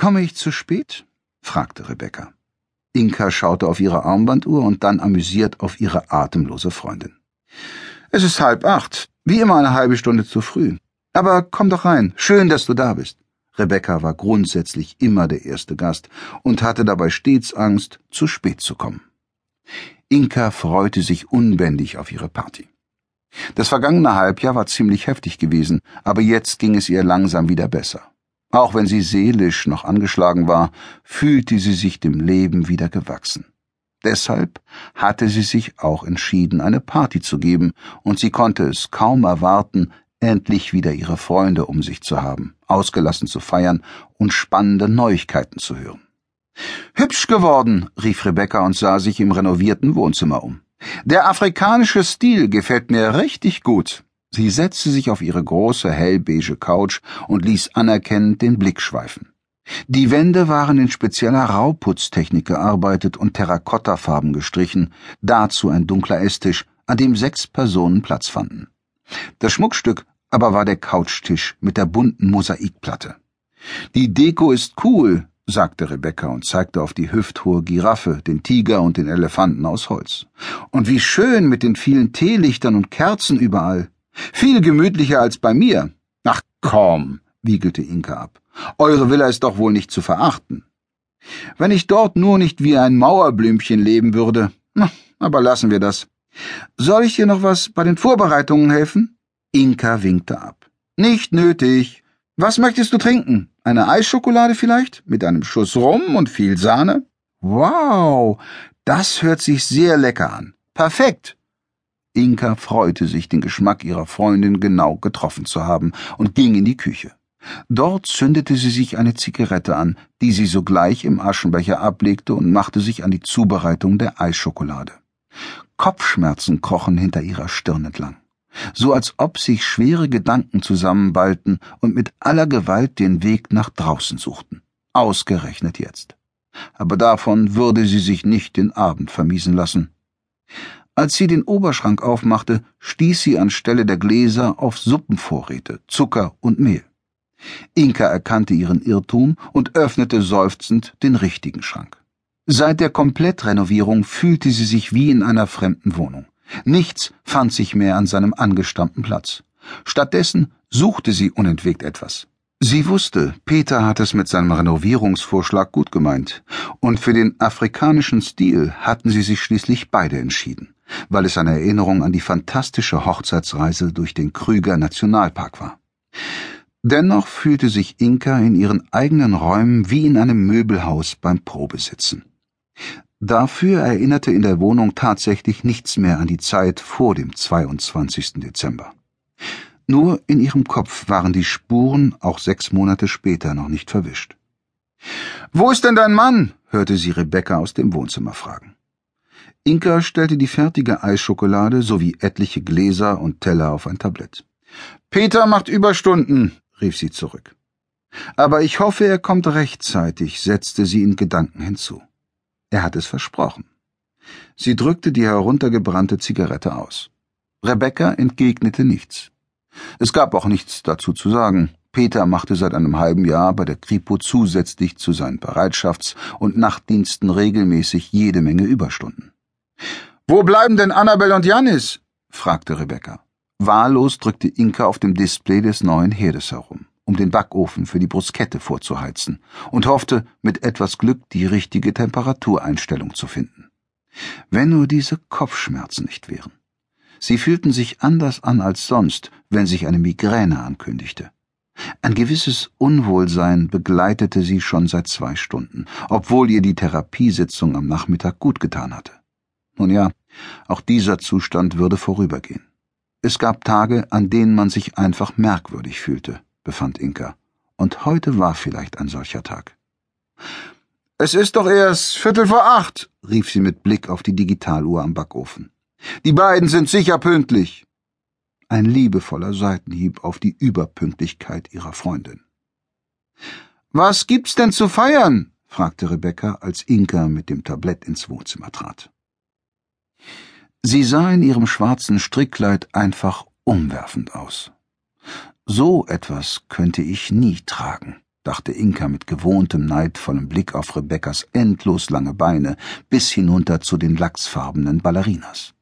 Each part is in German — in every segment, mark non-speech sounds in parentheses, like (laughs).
Komme ich zu spät? fragte Rebecca. Inka schaute auf ihre Armbanduhr und dann amüsiert auf ihre atemlose Freundin. Es ist halb acht, wie immer eine halbe Stunde zu früh. Aber komm doch rein, schön, dass du da bist. Rebecca war grundsätzlich immer der erste Gast und hatte dabei stets Angst, zu spät zu kommen. Inka freute sich unbändig auf ihre Party. Das vergangene Halbjahr war ziemlich heftig gewesen, aber jetzt ging es ihr langsam wieder besser. Auch wenn sie seelisch noch angeschlagen war, fühlte sie sich dem Leben wieder gewachsen. Deshalb hatte sie sich auch entschieden, eine Party zu geben, und sie konnte es kaum erwarten, endlich wieder ihre Freunde um sich zu haben, ausgelassen zu feiern und spannende Neuigkeiten zu hören. Hübsch geworden, rief Rebecca und sah sich im renovierten Wohnzimmer um. Der afrikanische Stil gefällt mir richtig gut. Sie setzte sich auf ihre große hellbeige Couch und ließ anerkennend den Blick schweifen. Die Wände waren in spezieller Rauputztechnik gearbeitet und Terrakottafarben gestrichen, dazu ein dunkler Esstisch, an dem sechs Personen Platz fanden. Das Schmuckstück aber war der Couchtisch mit der bunten Mosaikplatte. Die Deko ist cool, sagte Rebecca und zeigte auf die hüfthohe Giraffe, den Tiger und den Elefanten aus Holz. Und wie schön mit den vielen Teelichtern und Kerzen überall. Viel gemütlicher als bei mir. Ach komm, wiegelte Inka ab. Eure Villa ist doch wohl nicht zu verachten. Wenn ich dort nur nicht wie ein Mauerblümchen leben würde. Aber lassen wir das. Soll ich dir noch was bei den Vorbereitungen helfen? Inka winkte ab. Nicht nötig. Was möchtest du trinken? Eine Eisschokolade vielleicht? Mit einem Schuss Rum und viel Sahne? Wow, das hört sich sehr lecker an. Perfekt. Inka freute sich, den Geschmack ihrer Freundin genau getroffen zu haben und ging in die Küche. Dort zündete sie sich eine Zigarette an, die sie sogleich im Aschenbecher ablegte und machte sich an die Zubereitung der Eisschokolade. Kopfschmerzen krochen hinter ihrer Stirn entlang so als ob sich schwere Gedanken zusammenballten und mit aller Gewalt den Weg nach draußen suchten. Ausgerechnet jetzt. Aber davon würde sie sich nicht den Abend vermiesen lassen. Als sie den Oberschrank aufmachte, stieß sie anstelle der Gläser auf Suppenvorräte, Zucker und Mehl. Inka erkannte ihren Irrtum und öffnete seufzend den richtigen Schrank. Seit der Komplettrenovierung fühlte sie sich wie in einer fremden Wohnung. Nichts fand sich mehr an seinem angestammten Platz. Stattdessen suchte sie unentwegt etwas. Sie wusste, Peter hat es mit seinem Renovierungsvorschlag gut gemeint, und für den afrikanischen Stil hatten sie sich schließlich beide entschieden, weil es eine Erinnerung an die fantastische Hochzeitsreise durch den Krüger Nationalpark war. Dennoch fühlte sich Inka in ihren eigenen Räumen wie in einem Möbelhaus beim Probesitzen. Dafür erinnerte in der Wohnung tatsächlich nichts mehr an die Zeit vor dem 22. Dezember. Nur in ihrem Kopf waren die Spuren auch sechs Monate später noch nicht verwischt. Wo ist denn dein Mann? hörte sie Rebecca aus dem Wohnzimmer fragen. Inka stellte die fertige Eisschokolade sowie etliche Gläser und Teller auf ein Tablett. Peter macht Überstunden, rief sie zurück. Aber ich hoffe, er kommt rechtzeitig, setzte sie in Gedanken hinzu. Er hat es versprochen. Sie drückte die heruntergebrannte Zigarette aus. Rebecca entgegnete nichts. Es gab auch nichts dazu zu sagen. Peter machte seit einem halben Jahr bei der Kripo zusätzlich zu seinen Bereitschafts- und Nachtdiensten regelmäßig jede Menge Überstunden. Wo bleiben denn Annabel und Janis? fragte Rebecca. Wahllos drückte Inka auf dem Display des neuen Herdes herum um den Backofen für die Bruskette vorzuheizen, und hoffte, mit etwas Glück die richtige Temperatureinstellung zu finden. Wenn nur diese Kopfschmerzen nicht wären. Sie fühlten sich anders an als sonst, wenn sich eine Migräne ankündigte. Ein gewisses Unwohlsein begleitete sie schon seit zwei Stunden, obwohl ihr die Therapiesitzung am Nachmittag gut getan hatte. Nun ja, auch dieser Zustand würde vorübergehen. Es gab Tage, an denen man sich einfach merkwürdig fühlte befand Inka, und heute war vielleicht ein solcher Tag. Es ist doch erst Viertel vor acht, rief sie mit Blick auf die Digitaluhr am Backofen. Die beiden sind sicher pünktlich. Ein liebevoller Seitenhieb auf die Überpünktlichkeit ihrer Freundin. Was gibt's denn zu feiern? fragte Rebecca, als Inka mit dem Tablett ins Wohnzimmer trat. Sie sah in ihrem schwarzen Strickkleid einfach umwerfend aus. So etwas könnte ich nie tragen. dachte Inka mit gewohntem neidvollem Blick auf Rebekkas endlos lange Beine bis hinunter zu den lachsfarbenen Ballerinas.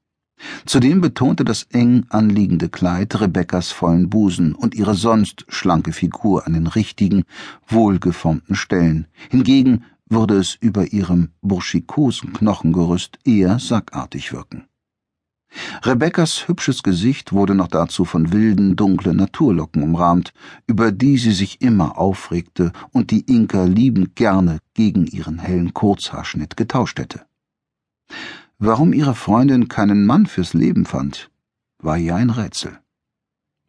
Zudem betonte das eng anliegende Kleid Rebekkas vollen Busen und ihre sonst schlanke Figur an den richtigen, wohlgeformten Stellen. Hingegen würde es über ihrem burschikosen Knochengerüst eher sackartig wirken. Rebekkas hübsches Gesicht wurde noch dazu von wilden, dunklen Naturlocken umrahmt, über die sie sich immer aufregte und die Inka liebend gerne gegen ihren hellen Kurzhaarschnitt getauscht hätte. Warum ihre Freundin keinen Mann fürs Leben fand, war ihr ein Rätsel.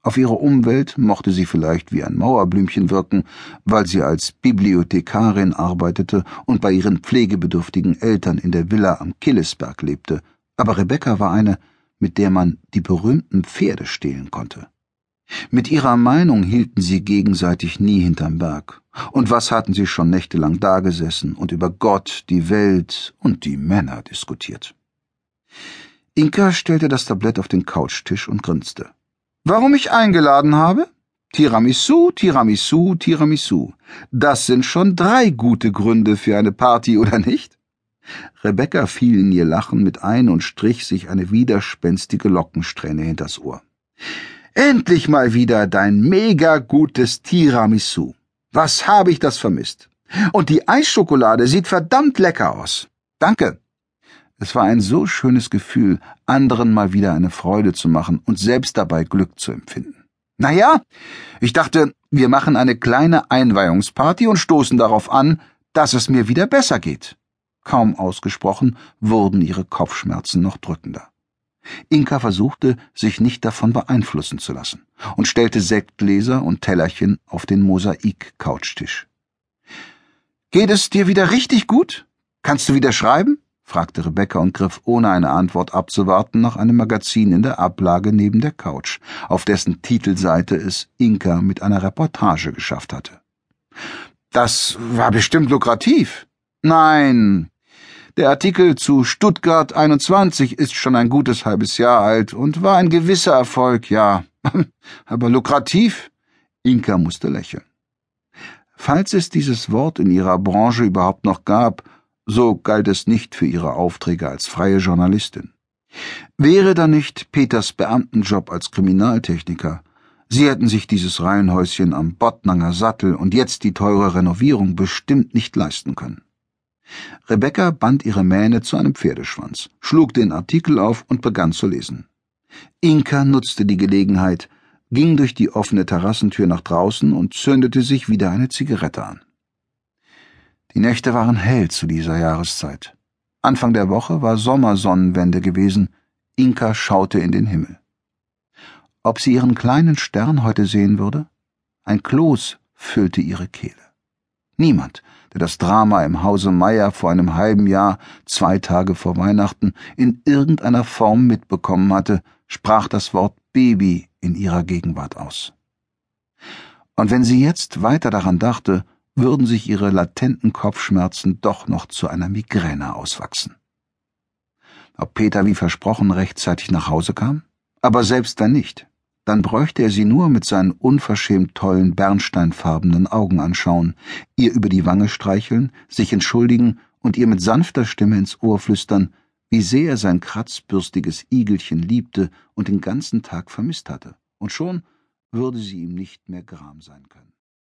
Auf ihre Umwelt mochte sie vielleicht wie ein Mauerblümchen wirken, weil sie als Bibliothekarin arbeitete und bei ihren pflegebedürftigen Eltern in der Villa am Killesberg lebte, aber Rebecca war eine, mit der man die berühmten Pferde stehlen konnte. Mit ihrer Meinung hielten sie gegenseitig nie hinterm Berg. Und was hatten sie schon nächtelang dagesessen und über Gott, die Welt und die Männer diskutiert? Inka stellte das Tablett auf den Couchtisch und grinste. Warum ich eingeladen habe? Tiramisu, Tiramisu, Tiramisu. Das sind schon drei gute Gründe für eine Party, oder nicht? Rebecca fiel in ihr Lachen mit ein und strich sich eine widerspenstige Lockensträhne hinters Ohr. Endlich mal wieder dein mega gutes Tiramisu. Was habe ich das vermisst? Und die Eisschokolade sieht verdammt lecker aus. Danke. Es war ein so schönes Gefühl, anderen mal wieder eine Freude zu machen und selbst dabei Glück zu empfinden. Na ja, ich dachte, wir machen eine kleine Einweihungsparty und stoßen darauf an, dass es mir wieder besser geht. Kaum ausgesprochen wurden ihre Kopfschmerzen noch drückender. Inka versuchte, sich nicht davon beeinflussen zu lassen und stellte Sektgläser und Tellerchen auf den Mosaik-Couchtisch. Geht es dir wieder richtig gut? Kannst du wieder schreiben? Fragte Rebecca und griff ohne eine Antwort abzuwarten nach einem Magazin in der Ablage neben der Couch, auf dessen Titelseite es Inka mit einer Reportage geschafft hatte. Das war bestimmt lukrativ. Nein. Der Artikel zu Stuttgart 21 ist schon ein gutes halbes Jahr alt und war ein gewisser Erfolg, ja. (laughs) Aber lukrativ? Inka musste lächeln. Falls es dieses Wort in ihrer Branche überhaupt noch gab, so galt es nicht für ihre Aufträge als freie Journalistin. Wäre da nicht Peters Beamtenjob als Kriminaltechniker, Sie hätten sich dieses Reihenhäuschen am Bottnanger Sattel und jetzt die teure Renovierung bestimmt nicht leisten können. Rebecca band ihre Mähne zu einem Pferdeschwanz, schlug den Artikel auf und begann zu lesen. Inka nutzte die Gelegenheit, ging durch die offene Terrassentür nach draußen und zündete sich wieder eine Zigarette an. Die Nächte waren hell zu dieser Jahreszeit. Anfang der Woche war Sommersonnenwende gewesen. Inka schaute in den Himmel. Ob sie ihren kleinen Stern heute sehen würde? Ein Kloß füllte ihre Kehle. Niemand, der das Drama im Hause Meier vor einem halben Jahr, zwei Tage vor Weihnachten, in irgendeiner Form mitbekommen hatte, sprach das Wort Baby in ihrer Gegenwart aus. Und wenn sie jetzt weiter daran dachte, würden sich ihre latenten Kopfschmerzen doch noch zu einer Migräne auswachsen. Ob Peter wie versprochen rechtzeitig nach Hause kam? Aber selbst wenn nicht, dann bräuchte er sie nur mit seinen unverschämt tollen bernsteinfarbenen Augen anschauen, ihr über die Wange streicheln, sich entschuldigen und ihr mit sanfter Stimme ins Ohr flüstern, wie sehr er sein kratzbürstiges Igelchen liebte und den ganzen Tag vermisst hatte, und schon würde sie ihm nicht mehr gram sein können.